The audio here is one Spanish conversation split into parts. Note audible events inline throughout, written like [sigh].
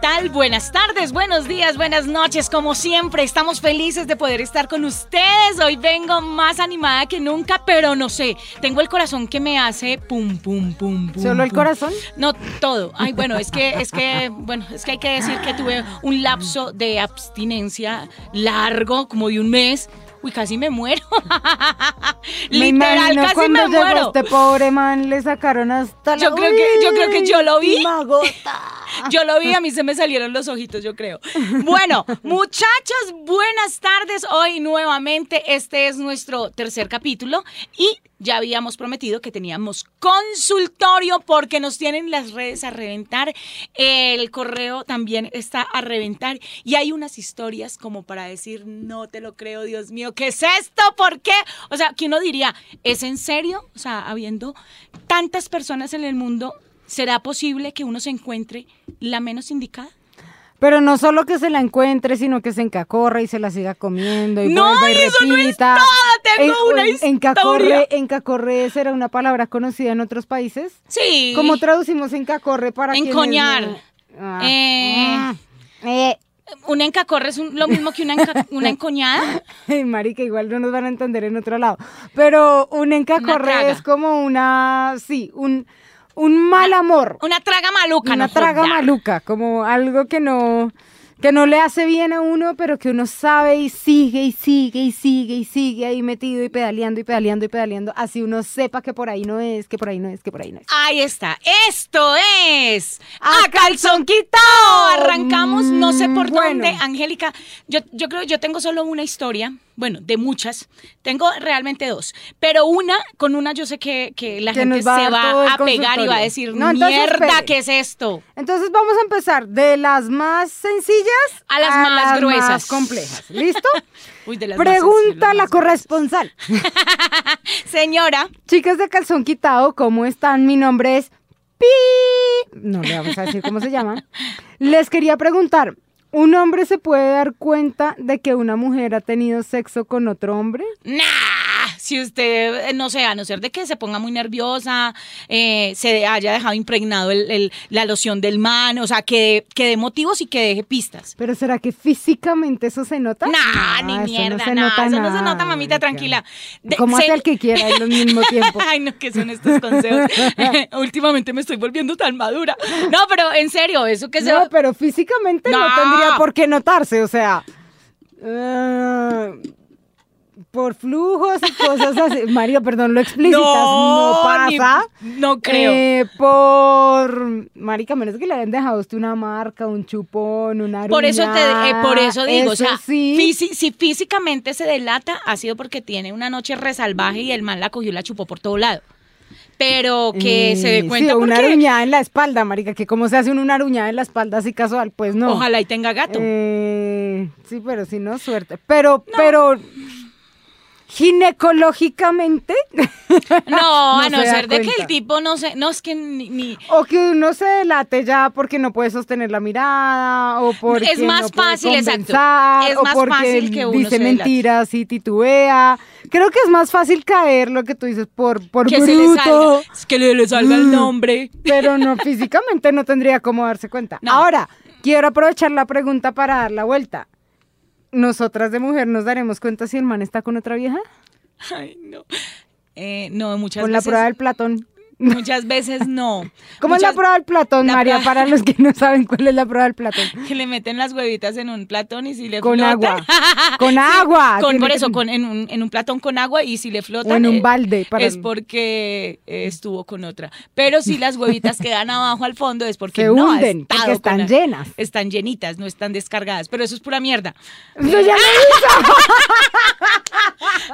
tal? Buenas tardes, buenos días, buenas noches. Como siempre, estamos felices de poder estar con ustedes. Hoy vengo más animada que nunca, pero no sé, tengo el corazón que me hace pum, pum, pum, pum. ¿Solo el pum. corazón? No, todo. Ay, bueno, es que, es que, bueno, es que hay que decir que tuve un lapso de abstinencia largo, como de un mes. Uy, casi me muero. [laughs] Me Literal, imagino casi cuando me llegó muero. este pobre man, le sacaron hasta la... Yo creo que- yo creo que yo lo vi. Magota. [laughs] Yo lo vi, a mí se me salieron los ojitos, yo creo. Bueno, [laughs] muchachos, buenas tardes. Hoy nuevamente este es nuestro tercer capítulo y ya habíamos prometido que teníamos consultorio porque nos tienen las redes a reventar. El correo también está a reventar y hay unas historias como para decir, no te lo creo, Dios mío, ¿qué es esto? ¿Por qué? O sea, que uno diría, ¿es en serio? O sea, habiendo tantas personas en el mundo, ¿será posible que uno se encuentre la menos indicada? Pero no solo que se la encuentre, sino que se encacorre y se la siga comiendo y No, vuelva y y eso no es repita. todo, tengo En- una historia. Encacorre, encacorre será una palabra conocida en otros países. Sí. ¿Cómo traducimos encacorre para Encoñar. no- Ah. Eh. Ah. Eh. ¿Una encacorre es un- lo mismo que una, enca- una encoñada? [laughs] Ay, marica, igual no nos van a entender en otro lado. Pero un encacorre es como una, sí, un, un mal amor. Una traga maluca, una no traga joda. maluca, como algo que no, que no le hace bien a uno, pero que uno sabe y sigue y sigue y sigue y sigue ahí metido y pedaleando y pedaleando y pedaleando, así uno sepa que por ahí no es, que por ahí no es, que por ahí no es. Ahí está. Esto es ¡A a calzón quitado. Arrancamos, no sé por Mm, bueno. dónde, Angélica. Yo, yo creo yo tengo solo una historia. Bueno, de muchas. Tengo realmente dos. Pero una, con una yo sé que, que la Que gente va a se va a pegar y va a decir, No, entonces, mierda, espere. ¿qué es esto? Entonces vamos a empezar de las más sencillas A las más gruesas. más complejas. ¿Listo? [laughs] Uy, de las más Pregunta sensibles, la más- corresponsal. [laughs] Señora, Chicas de calzón quitado, ¿cómo están? Mi nombre es Pi. No le vamos a decir cómo se llama. [laughs] Les quería preguntar, ¿un hombre se puede dar cuenta de que una mujer ha tenido sexo con otro hombre? Nah, si usted, eh, no sé, a no ser de que se ponga muy nerviosa, eh, se haya dejado impregnado el- el- la loción del man, o sea, que, que dé motivos y que deje pistas. ¿Pero será que físicamente eso se nota? Nah, No, ni mierda, no se nah, nota eso no se nota, mamita, tranquila. De- Como se- hace el que quiera al mismo [laughs] tiempo. Ay, no, ¿qué son estos consejos? [laughs] [laughs] Últimamente me estoy volviendo tan madura. No, pero en serio, eso que se... No, pero físicamente no. No. tendría por qué notarse, o sea. eh, por flujos y cosas así. [laughs] Mario, perdón, lo explicitas. No, pasa. no creo. Eh, por. Marica, menos que le hayan dejado usted una marca, un chupón, una Por eso, te, eh, por eso digo, o sea, sí. fisi- si físicamente se delata, ha sido porque tiene una noche resalvaje y el man la cogió y la chupó por todo lado. Pero que Eh, se dé cuenta sí, una porque aruñada en la espalda, marica, que cómo se hace una aruñada en la espalda así casual, pues no. ojalá y tenga gato. Eh, sí, pero si no, suerte. Pero, pero, ginecológicamente, [laughs] no, a no no se ser de que el tipo no sé, no es que ni, ni- o que uno se delate ya porque no puede sostener la mirada, o porque Es más no puede fácil, exacto. Es o más porque fácil que uno dice se delate. mentiras y titubea. Creo que es más fácil caer lo que tú dices por, por que bruto. se le salga, es que le, le salga el Mm. nombre. Pero no, físicamente no tendría cómo darse cuenta. No. Ahora, quiero aprovechar la pregunta para dar la vuelta. ¿Nosotras de mujer nos daremos cuenta si el man está con otra vieja? Ay, no. Eh, no, muchas con la veces. prueba del Platón. Muchas veces no. [laughs] ¿Cómo es la prueba del Platón, la María? Para los que no saben cuál es la prueba del Platón. [laughs] Que le meten las huevitas en un platón y si le Con flotan- agua. [laughs] Con agua. Con, por eso, con, en, un, en un platón con agua y si le flotan. O en un eh, balde para- Es porque eh, estuvo con otra. Pero si las huevitas quedan abajo al fondo es porque Se no ha hunden, porque están la- llenas. Están llenitas, no están descargadas. Pero eso es pura mierda. Eso ya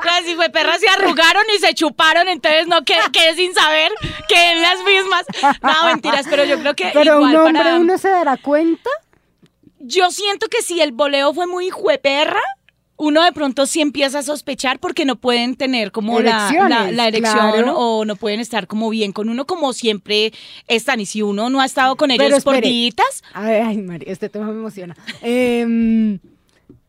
Las hijueperras se arrugaron y se chuparon, entonces no quedé, quedé sin saber que en las mismas. No, mentiras, pero yo creo que Pero igual un hombre, para- uno se dará cuenta. Yo siento que si el voleo fue muy jueperra, uno de pronto sí empieza a sospechar porque no pueden tener como la, la, erección claro. o no pueden estar como bien con uno como siempre están. Y si uno no ha estado con ellos por días, Ay, ay, María, este tema me emociona. Em,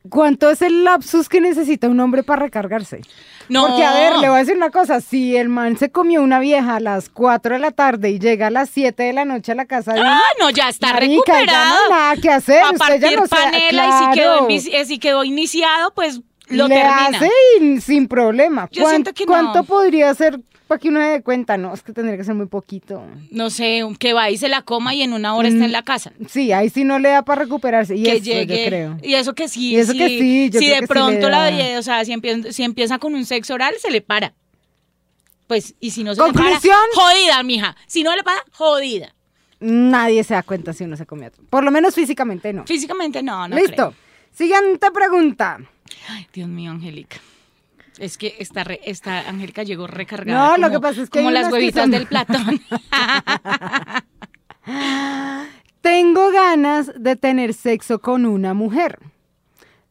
¿Cuánto es el lapsus que necesita un hombre para recargarse? no. Porque, a ver, le voy a decir una cosa. Si el man se comió una vieja a las 4 de la tarde y llega a las 7 de la noche a la casa de Ah, no, ya está marica, ya recuperado. no nada que hacer. a Usted ya no panela y si quedó, eh, si quedó iniciado, pues lo Le termina. hace y sin problema. Yo ¿Cuán- siento que no. ¿Cuánto podría ser para que uno se dé cuenta? No, es que tendría que ser muy poquito. No sé, que va y se la coma y en una hora está en la casa. Sí, ahí sí no le da para recuperarse. Y que eso llegue. yo creo. Y eso que sí. Y eso que sí, yo si creo de que sí pronto la o sea, si empieza, si empieza con un sexo oral, se le para. Pues, y si no se ¿Conclusión? le para, jodida, mija. Si no le para, jodida. Nadie se da cuenta si uno se comió. Por lo menos físicamente no. Físicamente no, no Listo. creo. Siguiente pregunta. Ay, Dios mío, Angélica. Es que esta, re- esta Angélica llegó recargada. No, lo como- que pasa es que Como las huevitas son- del Platón. [laughs] Tengo ganas de tener sexo con una mujer.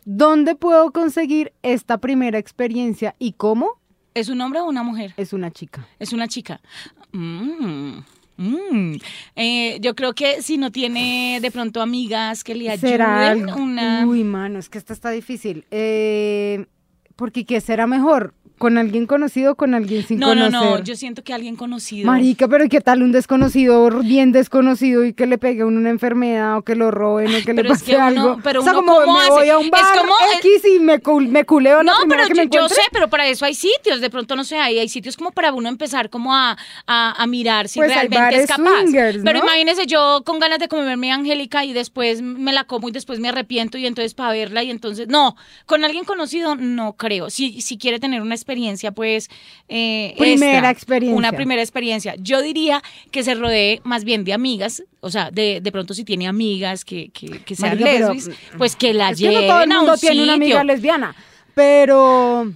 ¿Dónde puedo conseguir esta primera experiencia y cómo? ¿Es un hombre o una mujer? Es una chica. Es una chica. Mm, mm. Eh, yo creo que si no tiene de pronto amigas que le ¿Será ayuden, algo? una... Uy, mano, es que esta está difícil. Eh, porque ¿qué será mejor? ¿Con alguien conocido o con alguien sin No, no, conocer? no, yo siento que alguien conocido. Marica, pero ¿qué tal un desconocido, bien desconocido y que le pegue una enfermedad o que lo roben o que le Pero es pase que uno- algo? pero o sea, uno como ¿cómo me hace? voy a un Es bar como, eh, X y me, cul- me culeo la No, primera pero que me yo, sé, pero para eso hay sitios, de pronto no sé, hay, hay sitios como para uno empezar como a, a, a mirar si Pues realmente es capaz. swingers, Pero ¿no? imagínese yo con ganas de comerme a Angélica y después me la como y después me arrepiento y entonces para verla y entonces, no, con alguien conocido no creo. Si, si quiere tener una experiencia, pues... eh, Primera esta, experiencia. Una primera experiencia. Yo diría que se rodee más bien de amigas, o sea, de, de pronto si tiene amigas que, que, que sean Marica, pero- lesbis, pues que la es que lleven no todo el a un tiene una amiga lesbiana, pero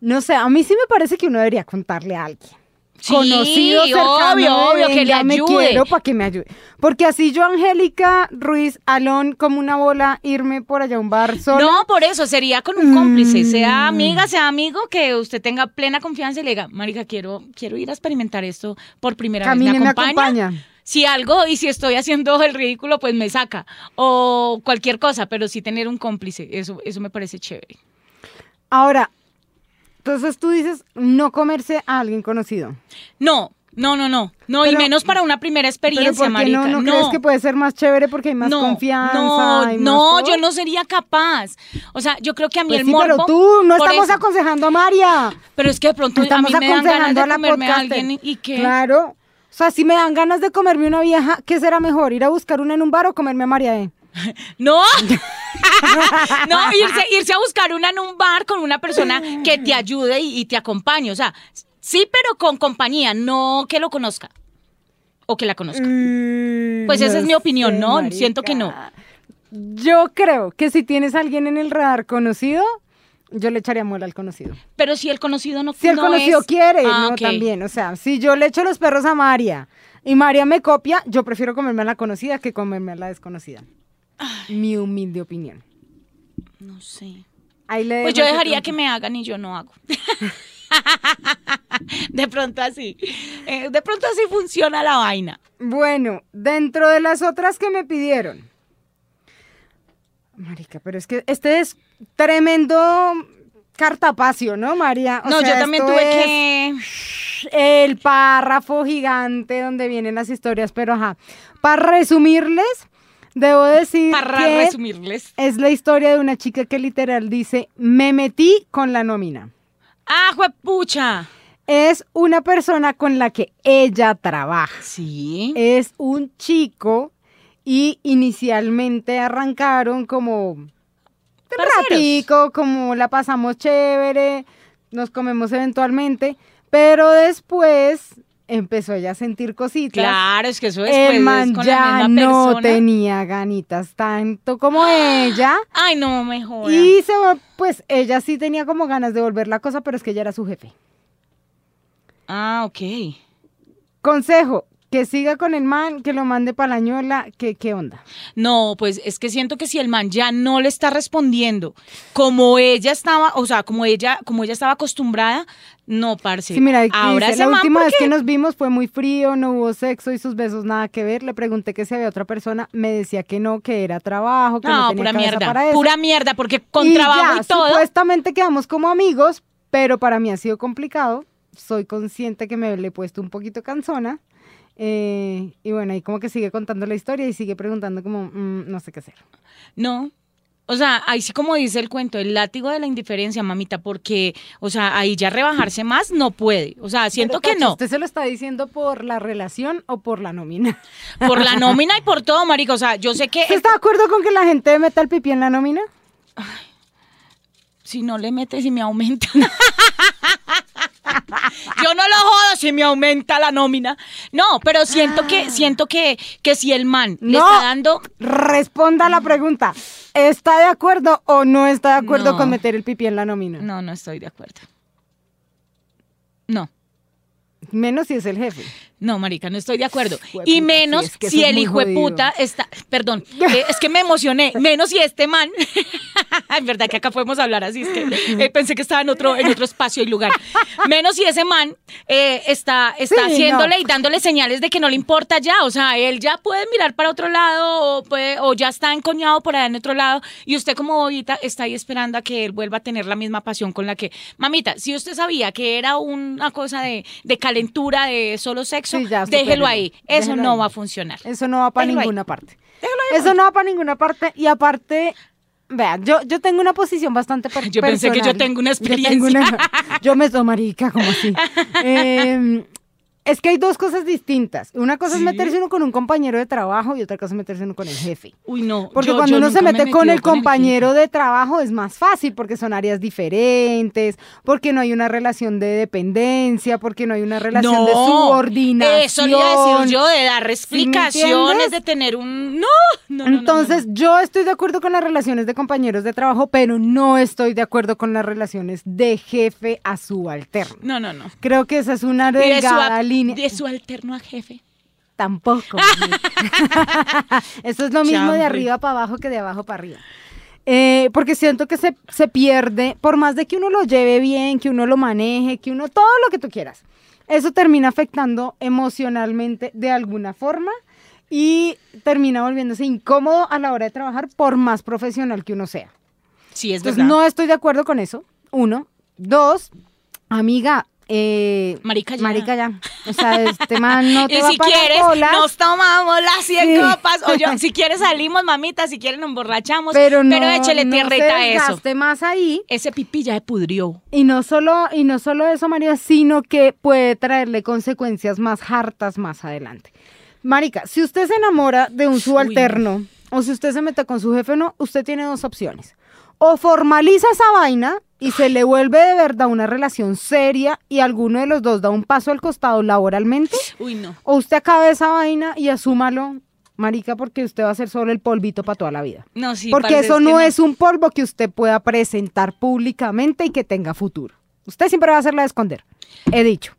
no sé, a mí sí me parece que uno debería contarle a alguien. Sí, conocido obvio, obvio, que le "Venga, me ayude". quiero para que me ayude. Porque así yo, Angélica Ruiz, Alón, como una bola, irme por allá a un bar sola. No, por eso sería con un cómplice, Mm. sea amiga, sea amigo, que usted tenga plena confianza y le diga, marica, quiero, quiero ir a experimentar esto por primera Camine, vez. me ¿Me acompaña? acompaña. Si algo y si estoy haciendo el ridículo, pues me saca. O cualquier cosa, pero sí tener un cómplice, eso, eso me parece chévere. Ahora, entonces tú dices no comerse a alguien conocido. No, no, no, no. No, y Pero- menos para una primera Pero experiencia, ¿por qué marica. no, no, crees que puede ser más chévere porque hay más no, confianza? No, hay más no, todo? yo no sería capaz. O sea, yo creo que a mí Pues el sí, morbo... pero tú, no estamos eso. aconsejando a María. Pero es que de pronto a Estamos mí me dan ganas aconsejando de a la comerme a alguien y que... Claro. O sea, si me dan ganas de comerme una vieja, ¿qué será mejor? ¿Ir a buscar una en un bar o comerme a María E? [laughs] No, [laughs] no, irse, irse a buscar una en un bar con una persona que te ayude y, y te acompañe. O sea, sí, pero con compañía, no que lo conozca o que la conozca. Pues esa es mi opinión, ¿no? marica. Siento que no. Yo creo que si tienes a alguien en el radar conocido, yo le echaría muela al conocido. Pero si el conocido no Si el no conocido es- quiere, Ah, no también. O sea, si yo le echo los perros a María y María me copia, yo prefiero comerme a la conocida que comerme a la desconocida. Mi humilde opinión. No sé. Ahí le Pues yo dejaría que me hagan y yo no hago. [laughs] De pronto así. Eh, de pronto así funciona la vaina. Bueno, dentro de las otras que me pidieron. Marica, pero es que este es tremendo cartapacio, ¿no, María? O no, sea, yo también tuve es que... El párrafo gigante donde vienen las historias, pero ajá. Para resumirles, debo decir Para que resumirles. es la historia de una chica que literal dice, me metí con la nómina. ¡Ah, juepucha! Es una persona con la que ella trabaja. Sí. es un chico y inicialmente arrancaron como ratico, como la pasamos chévere, nos comemos eventualmente, pero después empezó ella a sentir cositas. Claro, es que eso después El man es con ya la misma no tenía ganitas tanto como ella. Ay, no, mejor. Y se, pues ella sí tenía como ganas de volver la cosa, pero es que ella era su jefe. Ah, ok. Consejo, que siga con el man, que lo mande para la ñola, que qué onda. No, pues es que siento que si el man ya no le está respondiendo como ella estaba, o sea, como ella, como ella estaba acostumbrada, no, parce. Sí, mira, ahora dice, la última ¿por vez qué? que nos vimos fue muy frío, no hubo sexo y sus besos nada que ver. Le pregunté que si había otra persona, me decía que no, que era trabajo, que no, No, tenía pura cabeza mierda, para eso. pura mierda, porque con Y trabajo ya, y todo. Supuestamente quedamos como amigos, pero para mí ha sido complicado. Soy consciente que me le he puesto un poquito cansona. Eh, y bueno, ahí como que sigue contando la historia y sigue preguntando como, mm, no sé qué hacer. No. O sea, ahí sí como dice el cuento, el látigo de la indiferencia, mamita, porque, o sea, ahí ya rebajarse más no puede. O sea, siento Pero, que no. ¿Usted se lo está diciendo por la relación o por la nómina? Por la [laughs] nómina y por todo, marica. O sea, yo sé que ¿Usted está de acuerdo con que la gente meta el pipí en la nómina? si no le metes y me aumenta. [laughs] Yo no lo jodo si me aumenta la nómina. No, pero siento que, siento que, que si el man le No. está dando. Responda a la pregunta. ¿Está de acuerdo o no está de acuerdo No. con meter el pipí en la nómina? No, no estoy de acuerdo. No. Menos si es el jefe. No, marica, no estoy de acuerdo. Y sí, menos es que si es el hijo de puta está, perdón, [laughs] eh, es que me emocioné, menos si este man, [laughs] en verdad que acá podemos hablar así, es que eh, pensé que estaba en otro, en otro espacio y lugar, menos si ese man eh, está, está Sí, haciéndole no. y dándole señales de que no le importa ya, o sea, él ya puede mirar para otro lado o, puede, o ya está encoñado por allá en otro lado y usted como bobita está ahí esperando a que él vuelva a tener la misma pasión con la que, mamita, si usted sabía que era una cosa de, de calentura, de solo sexo, Sí, ya, déjelo ahí, eso Déjelo no ahí. va a funcionar. Eso no va para Déjelo ahí. ninguna parte. Eso no va para ninguna parte. Y aparte, vean, yo, yo tengo una posición bastante per- [laughs] Yo pensé que yo tengo una Yo tengo experiencia. una- [laughs] Yo, me soy marica, como así. [laughs] Eh, es que hay dos cosas distintas. Una cosa Sí. es meterse uno con un compañero de trabajo y otra cosa es meterse uno con el jefe. Uy, no. Porque yo- cuando yo uno se me mete con el compañero de trabajo es más fácil porque son áreas diferentes, porque no hay una relación de dependencia, porque no hay una relación de subordinación. Eso le iba a decir yo, de dar ¿Sí me explicaciones, de tener un... No, no, no, no, Entonces, yo estoy de acuerdo con las relaciones de compañeros de trabajo, pero no estoy de acuerdo con las relaciones de jefe a subalterno. No, no, no. no. Creo que esa es una de delgada línea. de su alterno a jefe. Tampoco. [laughs] Eso es lo mismo de arriba para abajo que de abajo para arriba. Eh, porque siento que se, se pierde, por más de que uno lo lleve bien, que uno lo maneje, que uno, todo lo que tú quieras. Eso termina afectando emocionalmente de alguna forma y termina volviéndose incómodo a la hora de trabajar por más profesional que uno sea. Sí, es Entonces verdad. no estoy de acuerdo con eso, uno. Dos, amiga, eh, Marica, ya. Marica ya. O sea, este man no [laughs] te y va si a quieres, bolas. nos tomamos las 100 Sí. copas. O yo, [laughs] si quieres salimos, mamita, si quieren nos emborrachamos. pero no, échele no tierrita se a eso. más ahí. Ese pipí ya se pudrió. Y no solo, y no solo eso, María, sino que puede traerle consecuencias más hartas más adelante. Marica, si usted se enamora de un subalterno o si usted se mete con su jefe, no, usted tiene dos opciones. O formaliza esa vaina y se le vuelve de verdad una relación seria y alguno de los dos da un paso al costado laboralmente, Uy, no. o usted acabe esa vaina y asúmalo, marica, porque usted va a ser solo el polvito para toda la vida. No, sí. Porque eso que no, es un polvo que usted pueda presentar públicamente y que tenga futuro. Usted siempre va a hacerla de esconder. He dicho.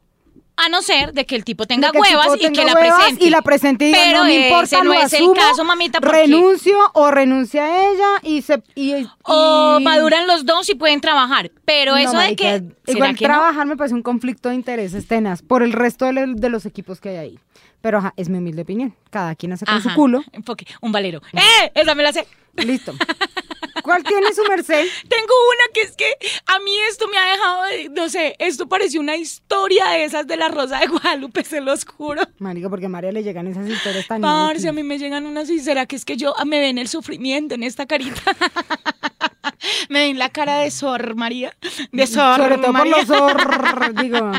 A no ser de que el tipo tenga De que el huevas tipo y que tenga la huevas presente. Y la presente y diga, Pero no me ese importa, no lo es el asumo, caso, mamita, porque- renuncio o renuncia a ella y se... Y, O y- maduran los dos y pueden trabajar. Pero No, eso de marica, que. ¿será Igual que no? trabajar me parece un conflicto de intereses tenaz por el resto de, de los equipos que hay ahí. Pero ajá, es mi humilde opinión. Cada quien hace con su Ajá, culo. enfoque, Un valero. ¡Eh! Esa me la sé. Listo. [laughs] ¿Cuál tiene su merced? [laughs] Tengo una que es que a mí esto me ha dejado, de- no sé, esto pareció una historia de esas de la Rosa de Guadalupe, se los juro. Marica, porque a María le llegan esas historias tan Parce, a mí me llegan unas y será que es que yo ah, me ven el sufrimiento en esta carita. [laughs] me ven la cara de Sor María. De Sor Sobre todo por María. los zor- [laughs] digo,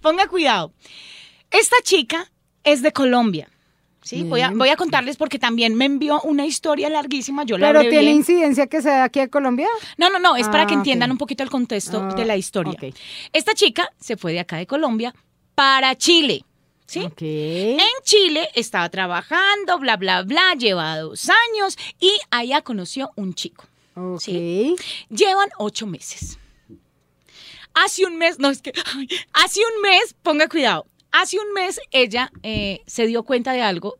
Ponga cuidado. Esta chica es de Colombia. ¿Sí? Voy, a, Bien. voy a contarles porque también me envió una historia larguísima. Yo la pero tiene incidencia que sea aquí a Colombia. No, no, no, es para Ah, que entiendan ok. un poquito el contexto Ah, de la historia. ok. Esta chica se fue de acá de Colombia para Chile. ¿Sí? Ok. En Chile estaba trabajando, bla, bla, bla, lleva dos años y allá conoció un chico. Sí. Llevan ocho meses. Hace un mes, no es que, ay, hace un mes, ponga cuidado, Hace un mes ella eh, se dio cuenta de algo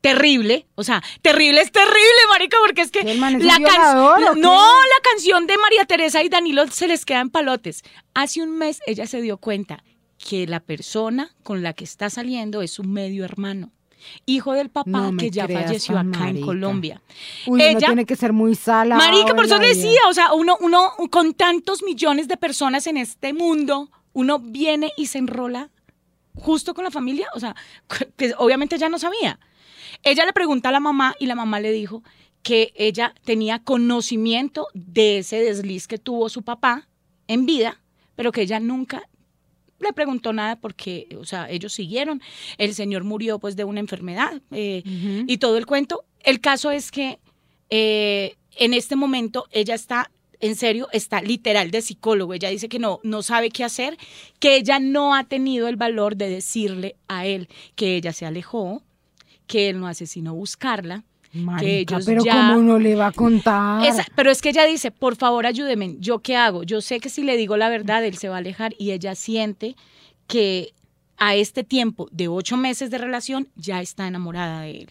terrible, o sea, terrible es terrible, marica, porque es que ¿El man es la un can- violador o qué? no, la canción de María Teresa y Danilo se les queda en palotes. Hace un mes ella se dio cuenta que la persona con la que está saliendo es un medio hermano, hijo del papá No que ya creas falleció acá en. Colombia. Uy, uno ella- tiene que ser muy sala. Marica, por eso decía, o sea, uno, uno con tantos millones de personas en este mundo, uno viene y se enrola justo con la familia, o sea, [laughs] que obviamente ella no sabía. Ella le pregunta a la mamá y la mamá le dijo que ella tenía conocimiento de ese desliz que tuvo su papá en vida, pero que ella nunca le preguntó nada porque, o sea, ellos siguieron. El señor murió pues de una enfermedad eh, y todo el cuento. El caso es que eh, en este momento ella está, en serio, está literal de psicólogo. Ella dice que no, no sabe qué hacer, que ella no ha tenido el valor de decirle a él que ella se alejó, que él no hace sino buscarla. Marica, ellos pero ya- ¿cómo no le va a contar? Esa- pero es que ella dice, por favor ayúdeme, ¿yo qué hago? Yo sé que si le digo la verdad, él se va a alejar y ella siente que a este tiempo de ocho meses de relación ya está enamorada de él.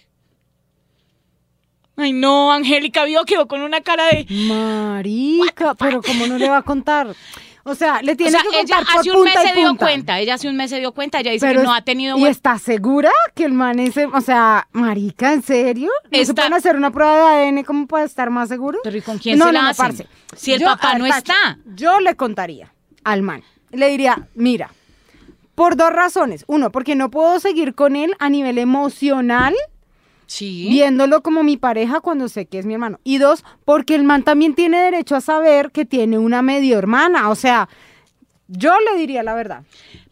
Ay, no, Angélica vio, quedó con una cara de... Marica, pero ¿cómo no le va a contar? O sea, le O tiene sea, que ella contar por hace un mes punta y se dio cuenta, ella hace un mes se dio cuenta, ella dice Pero que no ha tenido... ¿Y está segura que el man es, o sea, marica, ¿en serio? ¿No se Está- pueden hacer una prueba de ADN como para estar más seguros? Pero ¿y con quién no, se la no, hacen? parce. Si el Yo, papá no está. Yo le contaría al man. Le diría, mira, por dos razones. Uno, porque no puedo seguir con él a nivel emocional, Sí. viéndolo como mi pareja cuando sé que es mi hermano. Y dos, porque el man también tiene derecho a saber que tiene una medio hermana. O sea, yo le diría la verdad.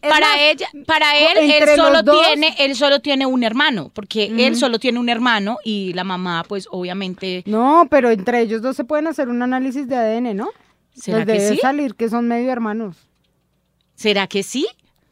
Es para más, ella, para él, él solo dos- tiene, él solo tiene un hermano, porque él solo tiene un hermano y la mamá, pues, obviamente, No, pero entre ellos dos se pueden hacer un análisis de ADN, ¿no? ¿Será Les que debe sí? salir que son medio hermanos. ¿será que sí?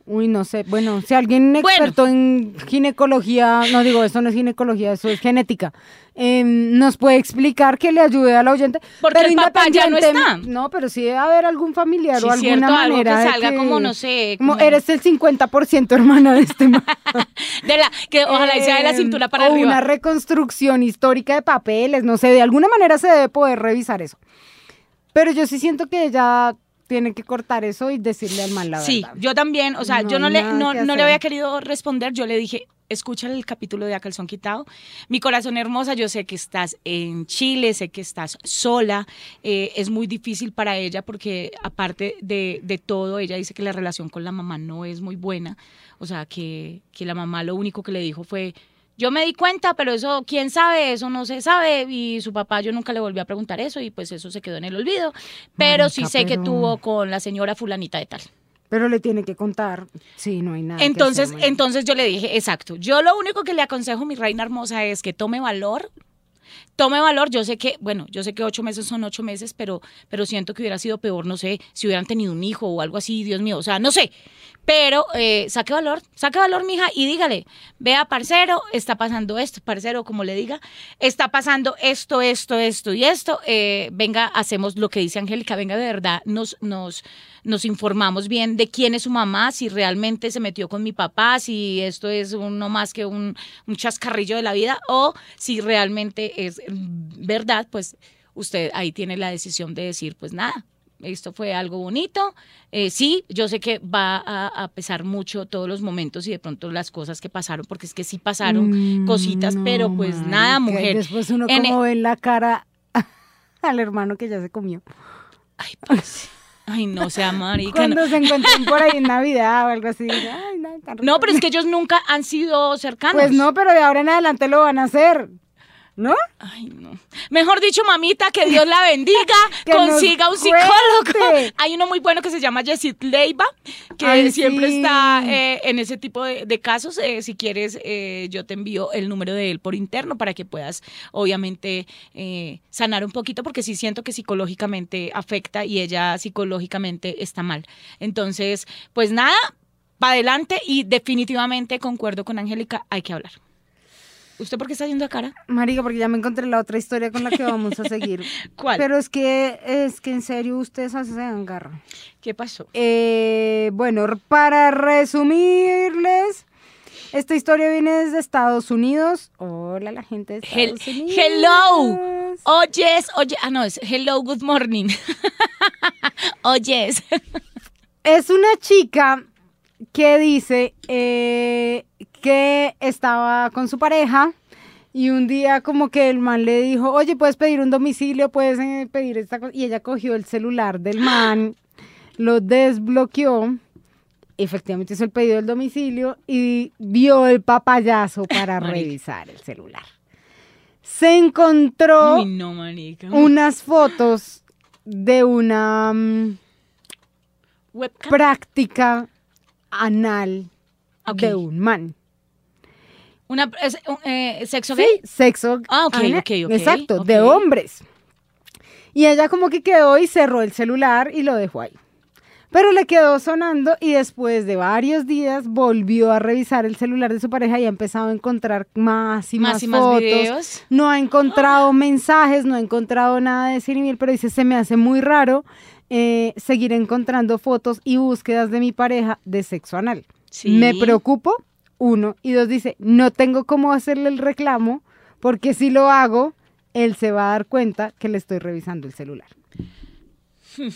Uy, no sé. Bueno, si alguien Bueno. experto en ginecología, no digo, eso no es ginecología, eso es genética, eh, nos puede explicar que le ayude al oyente. Porque pero el papá ya no está. No, pero sí debe haber algún familiar Sí, o alguna cierto, algo que manera. de salga como, no sé, Como eres el 50% hermana de este man. [laughs] De la, que ojalá sea de la Eh, cintura para o arriba. una reconstrucción histórica de papeles, no sé, de alguna manera se debe poder revisar eso. Pero yo sí siento que ella tiene que cortar eso y decirle al man la Sí, verdad. yo también, o sea, No yo no le, no, no le había querido responder, yo le dije, escucha el capítulo de A Calzón Quitado. Mi corazón hermosa, yo sé que estás en Chile, sé que estás sola, eh, es muy difícil para ella porque aparte de, de todo, ella dice que la relación con la mamá no es muy buena, o sea, que, que la mamá lo único que le dijo fue... Yo me di cuenta, pero eso, quién sabe, eso no se sabe. Y su papá, yo nunca le volví a preguntar eso y pues eso se quedó en el olvido. Pero sí sé que tuvo con la señora fulanita de tal. Pero le tiene que contar. Sí, no hay nada. que Entonces, hacer, entonces yo le dije, exacto, yo lo único que le aconsejo, mi reina hermosa, es que tome valor. Tome valor, yo sé que, bueno, yo sé que ocho meses son ocho meses, pero, pero siento que hubiera sido peor, no sé, si hubieran tenido un hijo o algo así, Dios mío, o sea, no sé. Pero eh, saque valor, saque valor, mija, y dígale, vea, parcero, está pasando esto, parcero, como le diga, está pasando esto, esto, esto y esto. eh, venga, hacemos lo que dice Angélica, venga, de verdad, nos, nos, nos informamos bien de quién es su mamá, si realmente se metió con mi papá, si esto es un- no más que un, chascarrillo de la vida, o si realmente es verdad, pues usted ahí tiene la decisión de decir, pues nada, esto fue algo bonito. Eh, sí, yo sé que va a, a pesar mucho todos los momentos y de pronto las cosas que pasaron, porque es que sí pasaron Mm, cositas, no, pero pues nada, mujer. Después uno En- como ve en la cara [laughs] al hermano que ya se comió. Ay, pues, ay, no sea marica. [laughs] no. Cuando se encuentren por ahí en [laughs] Navidad o algo así. Ay, no, tan rico. No, pero es que ellos nunca han sido cercanos. Pues no, pero de ahora en adelante lo van a hacer. ¿No? Ay, no. Mejor dicho, mamita, que Dios la bendiga, [laughs] consiga un psicólogo. [laughs] Hay uno muy bueno que se llama Yesid Leiva, que Ay, siempre sí. está eh, en ese tipo de, de casos. Eh, si quieres, eh, yo te envío el número de él por interno para que puedas, obviamente, eh, sanar un poquito, porque sí siento que psicológicamente afecta y ella psicológicamente está mal. Entonces, pues nada, para adelante y definitivamente concuerdo con Angélica, hay que hablar. ¿Usted por qué está haciendo cara? Marica, porque ya me encontré la otra historia con la que vamos a [laughs] seguir. ¿Cuál? Pero es que, es que en serio ustedes se dan garra. ¿Qué pasó? Eh, bueno, para resumirles, esta historia viene desde Estados Unidos. Hola, la gente de Hel- Estados Unidos. hello. Oh, yes. Oye, ah, no, es hello, good morning. [laughs] oh, yes. Es una chica que dice eh, que estaba con su pareja y un día como que el man le dijo, oye, puedes pedir un domicilio, puedes eh, pedir esta cosa. Y ella cogió el celular del man, lo desbloqueó, efectivamente hizo el pedido del domicilio y vio el papayazo para Marica. revisar el celular. Se encontró Uy, no, marica. unas fotos de una... mm, práctica anal de un man. Una, es, eh, ¿Sexo Sí, gay? sexo. Ah, ok, anal, ok, ok, Exacto, de hombres. Y ella como que quedó y cerró el celular y lo dejó ahí. Pero le quedó sonando y después de varios días volvió a revisar el celular de su pareja y ha empezado a encontrar más y más, Más y más fotos. videos. No ha encontrado mensajes, no ha encontrado nada de Cirimil, pero dice, se me hace muy raro eh, seguir encontrando fotos y búsquedas de mi pareja de sexo anal. Sí. Me preocupo, uno. Y dos, dice, no tengo cómo hacerle el reclamo porque si lo hago, él se va a dar cuenta que le estoy revisando el celular. [laughs]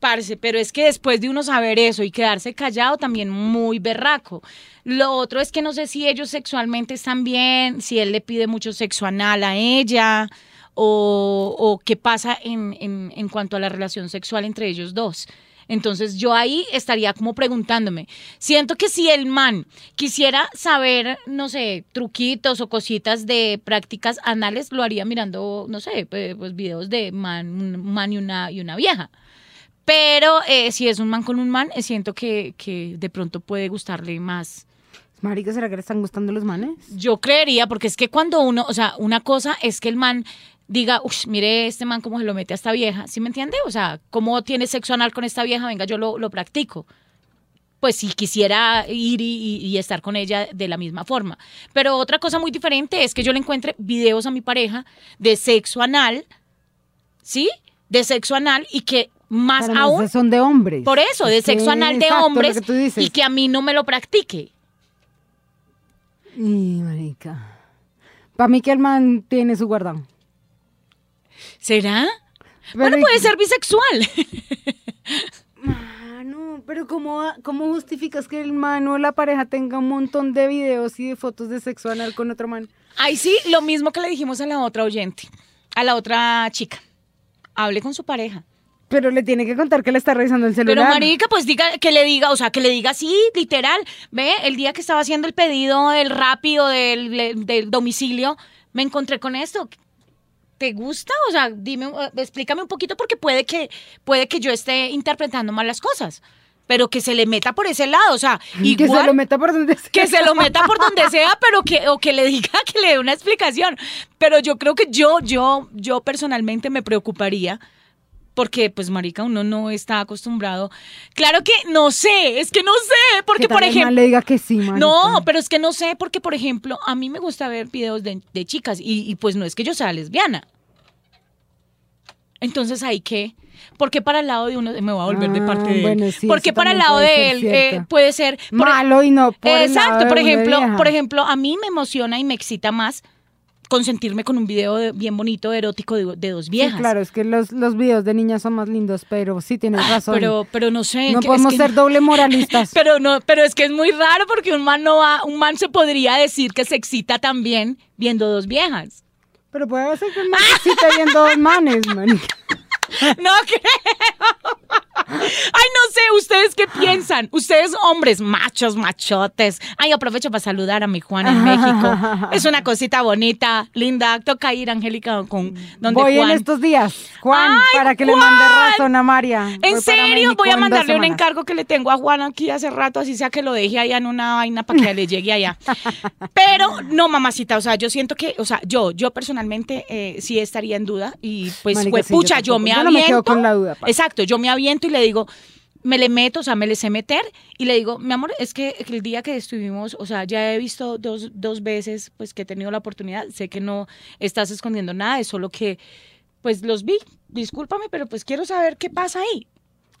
Parce, pero es que después de uno saber eso y quedarse callado, también muy berraco. Lo otro es que no sé si ellos sexualmente están bien, si él le pide mucho sexo anal a ella, o, qué pasa en, en, en cuanto a la relación sexual entre ellos dos. Entonces yo ahí estaría como preguntándome, siento que si el man quisiera saber, no sé, truquitos o cositas de prácticas anales, lo haría mirando, no sé, pues, videos de man, un man y una, y una vieja. Pero eh, si es un man con un man, eh, siento que, que de pronto puede gustarle más. Marica, ¿será que le están gustando los manes? Yo creería, porque es que cuando uno, o sea, una cosa es que el man diga, uff, mire este man cómo se lo mete a esta vieja, ¿sí me entiende? O sea, cómo tiene sexo anal con esta vieja, venga, yo lo, lo practico. Pues si quisiera ir y, estar con ella de la misma forma. Pero otra cosa muy diferente es que yo le encuentre videos a mi pareja de sexo anal, ¿sí? De sexo anal y que más Para aún son de hombres. por eso, de sexo anal de hombres que y que a mí no me lo practique. Y, marica. Para mí que el man tiene su guardón. ¿Será? Pero bueno, puede ser bisexual. Ah, no, pero ¿cómo, ¿cómo justificas que el man o la pareja tenga un montón de videos y de fotos de sexo anal con otro man? Ahí sí, lo mismo que le dijimos a la otra oyente, a la otra chica. Hable con su pareja. Pero le tiene que contar que le está revisando el celular. Pero marica, pues diga que le diga, o sea, que le diga así, literal. Ve, el día que estaba haciendo el pedido del rápido del, del domicilio, me encontré con esto. ¿Te gusta? O sea, dime, eh, explícame un poquito porque puede que puede que yo esté interpretando mal las cosas, pero que se le meta por ese lado, o sea, Y que igual se lo meta por donde sea. que se lo meta por donde sea, pero que o que le diga que le dé una explicación. Pero yo creo que yo yo yo personalmente me preocuparía porque pues marica uno no está acostumbrado. Claro que no sé, es que no sé, porque ¿Qué tal por ejemplo le diga que sí, marica? no, pero es que no sé, porque por ejemplo, a mí me gusta ver videos de, de chicas y, y, pues no es que yo sea lesbiana. Entonces, ¿ahí qué? Porque para el lado de uno, me voy a volver de Ah, parte de él. bueno, sí, porque para el lado de él eh, puede ser por- Malo y no por el lado Exacto, de por ejemplo, por ejemplo, a mí me emociona y me excita más consentirme con un video de- bien bonito, erótico de, de dos viejas. Sí, claro, es que los, los videos de niñas son más lindos, pero sí tienes razón. Pero, pero no sé. no que- es podemos que- ser doble moralistas. [laughs] Pero no, pero es que es muy raro porque un man no va, un man se podría decir que se excita también viendo dos viejas. pero puede ser que el man sí esté viendo dos manes, [laughs] marica. No creo. Ay, no sé, ¿ustedes qué piensan? Ustedes, hombres, machos, machotes. Ay, aprovecho para saludar a mi Juan en México. Es una cosita bonita, linda. Toca ir, Angélica, con donde Voy Juan. en estos días, Juan, Ay, para que le mande razón a María. ¿En serio? Voy a mandarle un encargo que le tengo a Juan aquí hace rato, así sea que lo deje allá en una vaina para que le llegue allá. Pero no, mamacita, o sea, yo siento que, o sea, yo, yo personalmente eh, sí estaría en duda y pues, Marica, pues, sí, pucha, yo, me Yo no aviento. me quedo con la duda. Exacto, yo me aviento y le digo, me le meto, o sea, me le sé meter y le digo, mi amor, es que el día que estuvimos, o sea, ya he visto dos, dos veces, pues que he tenido la oportunidad, sé que no estás escondiendo nada, es solo que, pues los vi, discúlpame, pero pues quiero saber qué pasa ahí.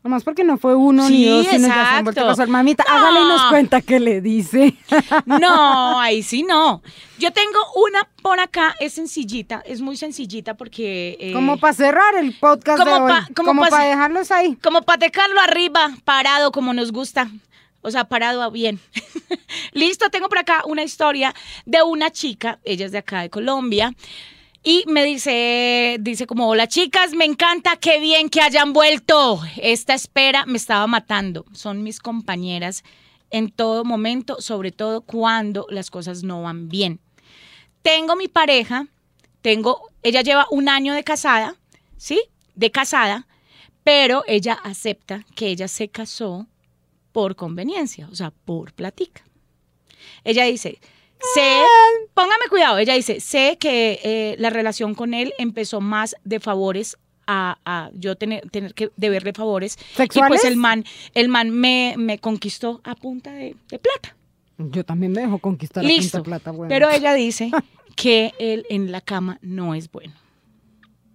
Nomás porque no fue uno Sí, ni dos, sino ya se han vuelto a exacto. casar. Mamita, No. hágale y nos cuenta qué le dice. [laughs] No, [laughs] ahí sí no. Yo tengo una por acá, es sencillita, es muy sencillita porque... eh, como para cerrar el podcast como de hoy. pa- como como pa- para dejarlos ahí. Como para dejarlo arriba, parado como nos gusta. O sea, parado a bien. [laughs] Listo, tengo por acá una historia de una chica, ella es de acá de Colombia, y me dice, dice como, hola chicas, me encanta, qué bien que hayan vuelto. Esta espera me estaba matando. Son mis compañeras en todo momento, sobre todo cuando las cosas no van bien. Tengo mi pareja, tengo, ella lleva un año de casada, ¿sí? De casada, pero ella acepta que ella se casó por conveniencia, o sea, por platica. Ella dice, sé, póngame cuidado, ella dice, sé que eh, la relación con él empezó más de favores a, a yo tener, tener que deberle favores. Y pues ¿Sexuales? el man, el man me, me conquistó a punta de, de plata. Yo también me dejo conquistar a punta plata, bueno. Pero ella dice [laughs] que él en la cama no es bueno.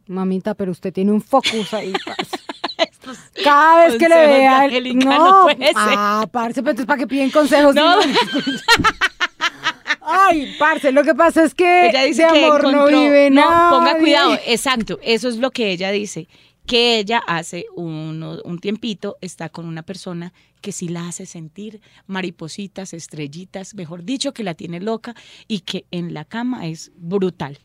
Mamita, pero usted tiene un focus ahí. [laughs] Cada vez que le de vea... Angélica no, no puede ser. ah, parce, pero entonces ¿para qué piden consejos? No. Si [laughs] Ay, parce, lo que pasa es que Ella dice de que amor no encontró- vive no, ponga cuidado, exacto, eso es lo que ella dice, que ella hace uno- un tiempito está con una persona que sí la hace sentir maripositas, estrellitas, mejor dicho, que la tiene loca y que en la cama es brutal,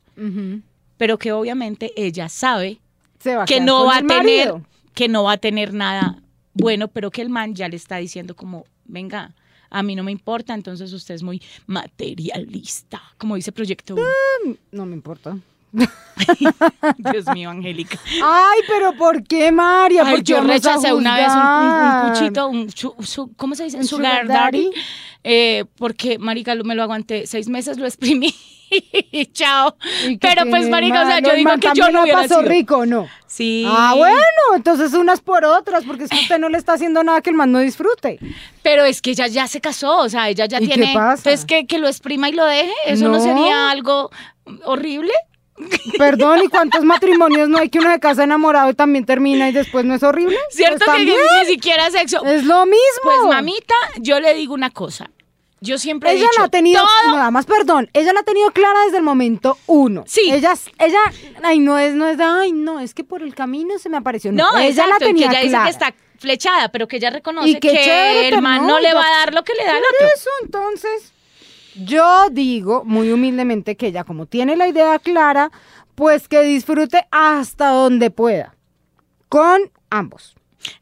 pero que obviamente ella sabe Se va a que no va a tener marido. que no va a tener nada bueno, pero que el man ya le está diciendo como, venga, a mí no me importa, entonces usted es muy materialista, como dice Proyecto Uno. No me importa. [laughs] Dios mío, Angélica. Ay, pero ¿por qué, María? Ay, ¿Por qué yo rechacé una vez un, un- un juzgar? cuchito, un, su- ¿cómo se dice? ¿Un Sugar, daddy. Eh, porque, marica, me lo aguanté seis meses, lo exprimí [laughs] chao. ¿Y qué Pero pues, marica, o sea, yo ¿El digo que yo no hubiera pasó sido. rico, ¿no? Sí. Ah, bueno, entonces unas por otras, porque es que usted no le está haciendo nada que el man no disfrute. Pero es que ella ya se casó, o sea, ella ya ¿Y qué tiene. pasa? Entonces, que, que lo exprima y lo deje, ¿eso no, No. sería algo horrible? Perdón, ¿y cuántos matrimonios no hay que uno se casa enamorado y también termina y después no es horrible? ¿Cierto Pues que ni siquiera sexo? es lo mismo. Pues, mamita, yo le digo una cosa. Yo siempre he Ella dicho, la ha tenido, todo nada más perdón, ella la ha tenido clara desde el momento uno. Sí. Ella, ella, ay, no es, no es de, ay, no, es que por el camino se me apareció. No, No, ella exacto, la tenía que ella clara. dice que está flechada, pero que ella reconoce que el man no, no, le va a dar lo que le da al Por otro. eso, entonces, yo digo muy humildemente que ella, como tiene la idea clara, pues que disfrute hasta donde pueda. Con ambos. [laughs]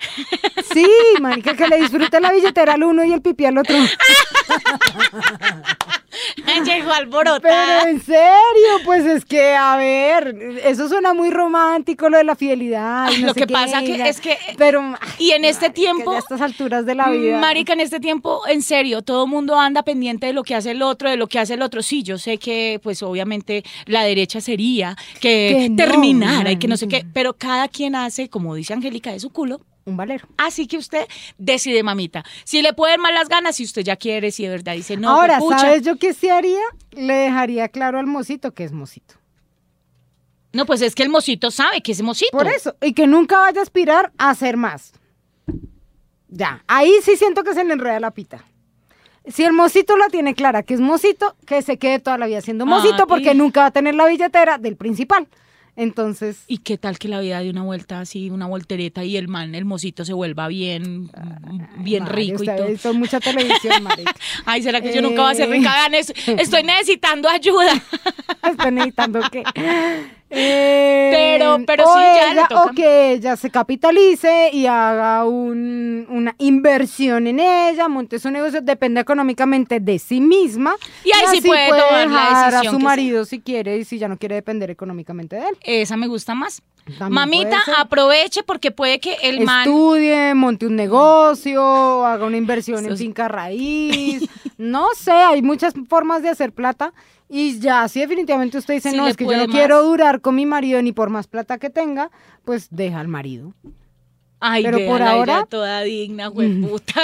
Sí, marica, que le disfrute la billetera al uno y el pipí al otro. [laughs] Llegó alborotada. Pero en serio, pues es que, a ver, eso suena muy romántico, lo de la fidelidad. no Lo que pasa que es que- Pero, y en este marica, tiempo- a estas alturas de la vida. Marica, en este tiempo, en serio, todo el mundo anda pendiente de lo que hace el otro, de lo que hace el otro. Sí, yo sé que, pues, obviamente, la derecha sería que, Que no, terminara y que no sé qué, pero cada quien hace, como dice Angélica, de su culo. Un valero. Así que usted decide, mamita. Si le pueden más las ganas, si usted ya quiere, si de verdad dice no, Ahora, pucha. ¿sabes yo qué sí haría? Le dejaría claro al mocito que es mocito. No, pues es que el mocito sabe que es mocito. Por eso. Y que nunca vaya a aspirar a hacer más. Ya. Ahí sí siento que se le enreda la pita. Si el mocito la tiene clara que es mocito, que se quede toda la vida siendo mocito porque nunca va a tener la billetera del principal. Entonces, ¿Y qué tal que la vida de una vuelta así, una voltereta y el man, el mocito se vuelva bien, bien rico y todo? visto mucha televisión, marica. [laughs] Ay, ¿será que yo nunca voy a ser Eh. rica? Vean, es- estoy necesitando ayuda. [laughs] Está necesitando que. Eh, Pero- pero o sí, ya le toca. O que ella se capitalice y haga un- una inversión en ella, monte su negocio, depende económicamente de sí misma. Y ahí sí así puede tomar la decisión a su marido si quiere y si ya no quiere depender económicamente de él. Esa me gusta más. También Mamita, aproveche porque puede que el man... Estudie, monte un negocio, haga una inversión en Eso sí. finca raíz. [laughs] No sé, hay muchas formas de hacer plata. Y ya, si definitivamente usted dice, Sí no, es que yo no más. quiero durar con mi marido ni por más plata que tenga, pues deja al marido. Ay, Pero por ahora- toda digna, puta.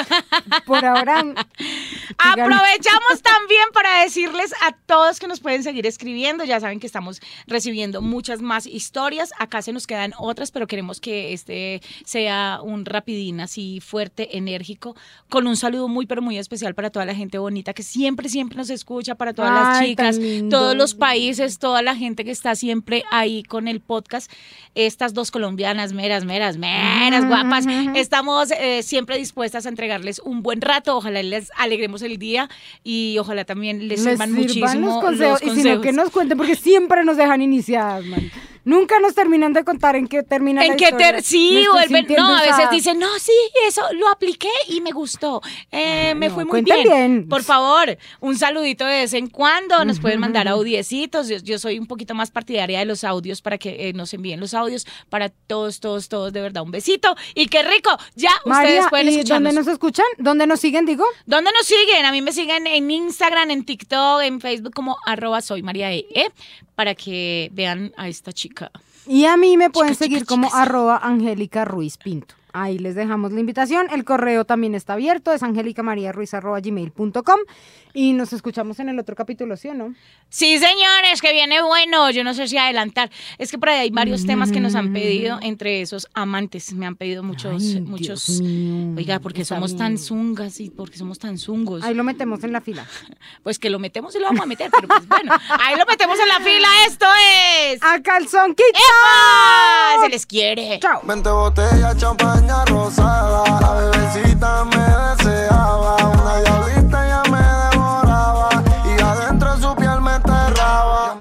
Por ahora, [laughs] Aprovechamos también para decirles a todos que nos pueden seguir escribiendo. Ya saben que estamos recibiendo muchas más historias. Acá se nos quedan otras, pero queremos que este sea un rapidín así fuerte, enérgico, con un saludo muy, pero muy especial para toda la gente bonita que siempre, siempre nos escucha, para todas las Ay, tan chicas, todos los países, toda la gente que está siempre ahí con el podcast. Estas dos colombianas, meras, meras, meras, guapas, estamos eh, siempre dispuestas a entregarles un buen rato. Ojalá les alegremos el día y ojalá también les les sirvan sirvan muchísimo los consejos. Y si no, consejos. que nos cuenten, porque siempre nos dejan iniciadas, man. Nunca nos terminan de contar en qué termina En qué ter sí, vuelven, sintiendo no, a veces dicen, no, sí, eso lo apliqué y me gustó. Eh, me no, fue muy bien. bien. Por favor, un saludito de vez en cuando. Nos pueden mandar audiecitos. Yo, yo soy un poquito más partidaria de los audios para que eh, nos envíen los audios. Para todos, todos, todos, de verdad, un besito. Y qué rico. Ya ustedes pueden ¿y dónde nos escuchan? ¿Dónde nos siguen, digo? ¿Dónde nos siguen? A mí me siguen en Instagram, en TikTok, en Facebook como arroba soy María E, ¿eh? para que vean a esta chica. Y a mí me pueden seguir como arroba Angélica Ruiz Pinto. Ahí les dejamos la invitación. El correo también está abierto, es angelicamariaruiz.gmail.com y nos escuchamos en el otro capítulo, ¿sí o no? Sí, señores, que viene bueno. Yo no sé si adelantar. Es que por ahí hay varios temas que nos han pedido, entre esos amantes. Me han pedido muchos, Ay, muchos. Mío, Oiga, porque somos tan zungas y porque somos tan zungos. Ahí lo metemos en la fila. [laughs] Pues que lo metemos y lo vamos a meter, pero pues bueno, ahí lo metemos en la fila. Esto es. ¡A calzón. Se les quiere. ¡Chao! 20 botellas, champaña pestaña rosada. La bebecita me desea.